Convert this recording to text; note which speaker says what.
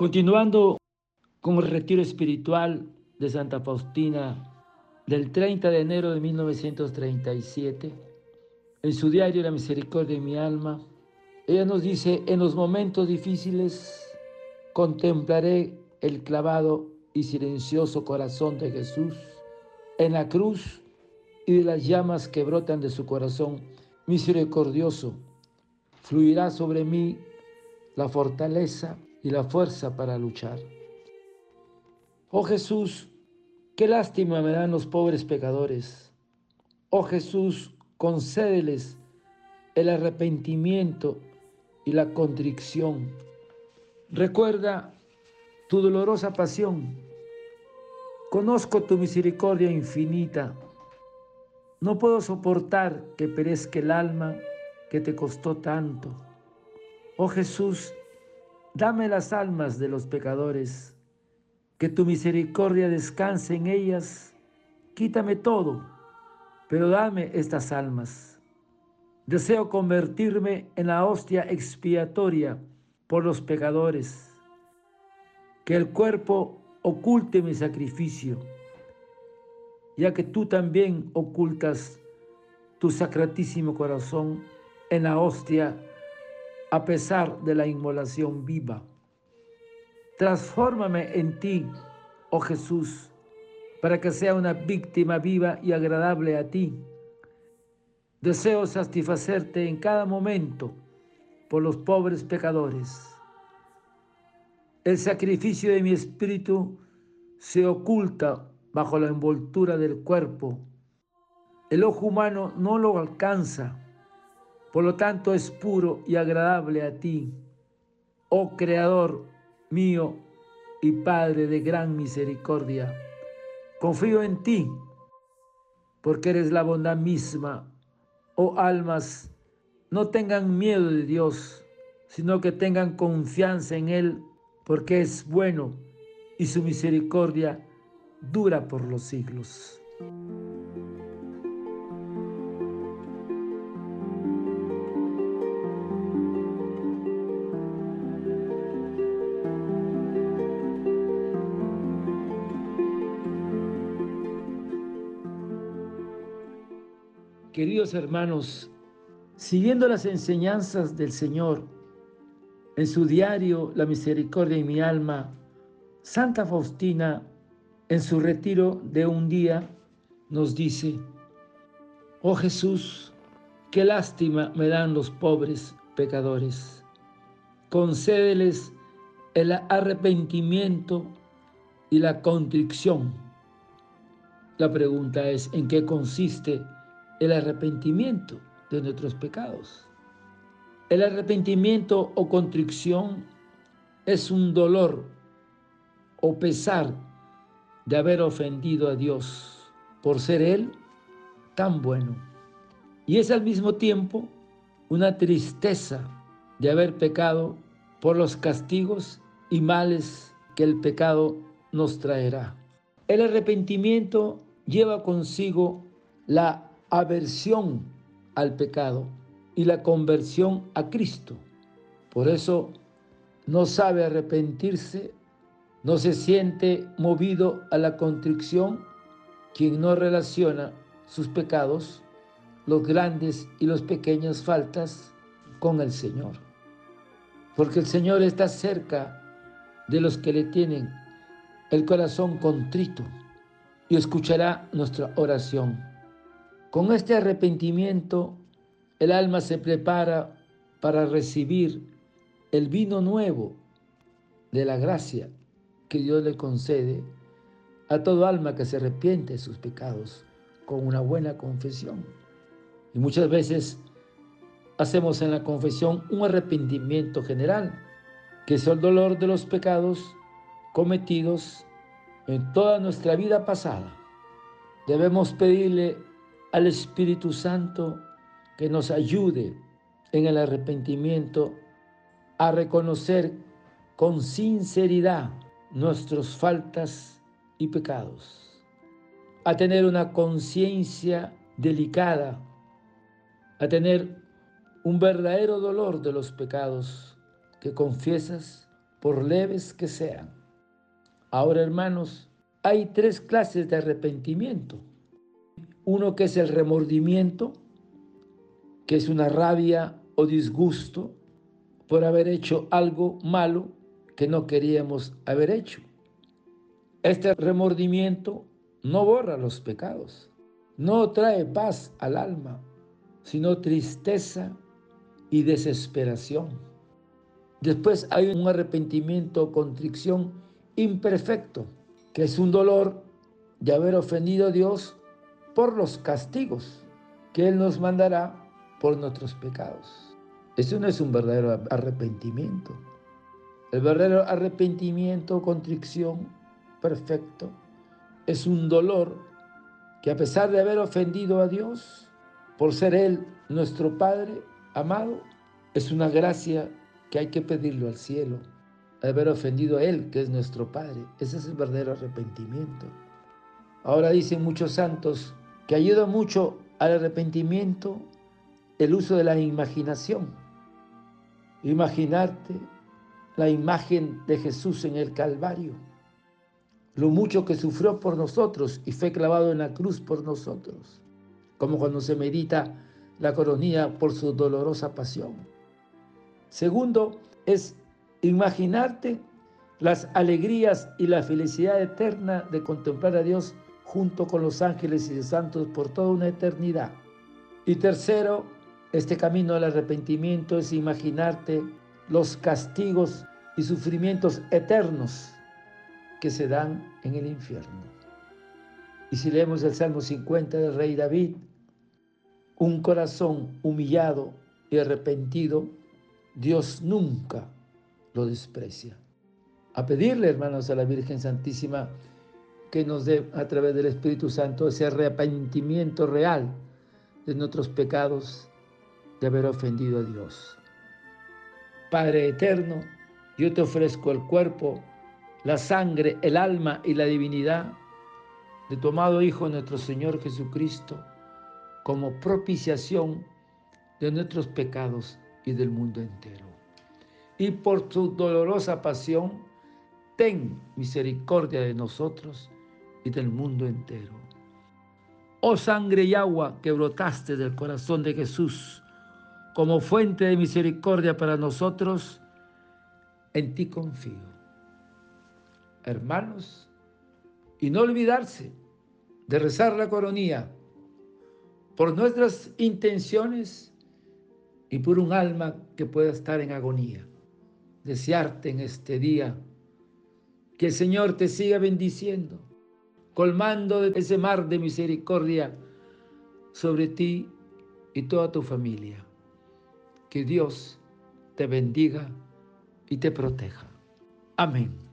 Speaker 1: Continuando con el retiro espiritual de Santa Faustina del 30 de enero de 1937, en su diario La Misericordia de mi alma, ella nos dice, en los momentos difíciles contemplaré el clavado y silencioso corazón de Jesús en la cruz y de las llamas que brotan de su corazón misericordioso. Fluirá sobre mí la fortaleza y la fuerza para luchar. Oh Jesús, qué lástima me dan los pobres pecadores. Oh Jesús, concédeles el arrepentimiento y la contrición. Recuerda tu dolorosa pasión. Conozco tu misericordia infinita. No puedo soportar que perezca el alma que te costó tanto. Oh Jesús, Dame las almas de los pecadores, que tu misericordia descanse en ellas. Quítame todo, pero dame estas almas. Deseo convertirme en la hostia expiatoria por los pecadores. Que el cuerpo oculte mi sacrificio, ya que tú también ocultas tu sacratísimo corazón en la hostia a pesar de la inmolación viva. Transfórmame en ti, oh Jesús, para que sea una víctima viva y agradable a ti. Deseo satisfacerte en cada momento por los pobres pecadores. El sacrificio de mi espíritu se oculta bajo la envoltura del cuerpo. El ojo humano no lo alcanza por lo tanto es puro y agradable a ti, oh Creador mío y Padre de gran misericordia. Confío en ti, porque eres la bondad misma. Oh almas, no tengan miedo de Dios, sino que tengan confianza en Él, porque es bueno y su misericordia dura por los siglos. Queridos hermanos, siguiendo las enseñanzas del Señor, en su diario La misericordia en mi alma, Santa Faustina, en su retiro de un día, nos dice, Oh Jesús, qué lástima me dan los pobres pecadores. Concédeles el arrepentimiento y la contrición. La pregunta es, ¿en qué consiste el arrepentimiento de nuestros pecados. El arrepentimiento o contrición es un dolor o pesar de haber ofendido a Dios por ser Él tan bueno. Y es al mismo tiempo una tristeza de haber pecado por los castigos y males que el pecado nos traerá. El arrepentimiento lleva consigo la aversión al pecado y la conversión a Cristo. Por eso no sabe arrepentirse, no se siente movido a la contrición quien no relaciona sus pecados, los grandes y los pequeñas faltas con el Señor. Porque el Señor está cerca de los que le tienen el corazón contrito y escuchará nuestra oración. Con este arrepentimiento, el alma se prepara para recibir el vino nuevo de la gracia que Dios le concede a todo alma que se arrepiente de sus pecados con una buena confesión. Y muchas veces hacemos en la confesión un arrepentimiento general, que es el dolor de los pecados cometidos en toda nuestra vida pasada. Debemos pedirle al Espíritu Santo que nos ayude en el arrepentimiento a reconocer con sinceridad nuestras faltas y pecados, a tener una conciencia delicada, a tener un verdadero dolor de los pecados que confiesas por leves que sean. Ahora, hermanos, hay tres clases de arrepentimiento. Uno que es el remordimiento, que es una rabia o disgusto por haber hecho algo malo que no queríamos haber hecho. Este remordimiento no borra los pecados, no trae paz al alma, sino tristeza y desesperación. Después hay un arrepentimiento o contrición imperfecto, que es un dolor de haber ofendido a Dios por los castigos que Él nos mandará por nuestros pecados. Eso no es un verdadero arrepentimiento. El verdadero arrepentimiento contrición perfecto es un dolor que a pesar de haber ofendido a Dios, por ser Él nuestro Padre amado, es una gracia que hay que pedirlo al cielo, haber ofendido a Él, que es nuestro Padre. Ese es el verdadero arrepentimiento. Ahora dicen muchos santos que ayuda mucho al arrepentimiento el uso de la imaginación. Imaginarte la imagen de Jesús en el Calvario, lo mucho que sufrió por nosotros y fue clavado en la cruz por nosotros, como cuando se medita la coronilla por su dolorosa pasión. Segundo, es imaginarte las alegrías y la felicidad eterna de contemplar a Dios junto con los ángeles y los santos por toda una eternidad. Y tercero, este camino al arrepentimiento es imaginarte los castigos y sufrimientos eternos que se dan en el infierno. Y si leemos el Salmo 50 del rey David, un corazón humillado y arrepentido, Dios nunca lo desprecia. A pedirle, hermanos, a la Virgen Santísima que nos dé a través del Espíritu Santo ese arrepentimiento real de nuestros pecados de haber ofendido a Dios. Padre eterno, yo te ofrezco el cuerpo, la sangre, el alma y la divinidad de tu amado Hijo nuestro Señor Jesucristo como propiciación de nuestros pecados y del mundo entero. Y por tu dolorosa pasión, ten misericordia de nosotros y del mundo entero. Oh sangre y agua que brotaste del corazón de Jesús como fuente de misericordia para nosotros, en ti confío. Hermanos, y no olvidarse de rezar la coronía por nuestras intenciones y por un alma que pueda estar en agonía. Desearte en este día que el Señor te siga bendiciendo, colmando ese mar de misericordia sobre ti y toda tu familia. Que Dios te bendiga y te proteja. Amén.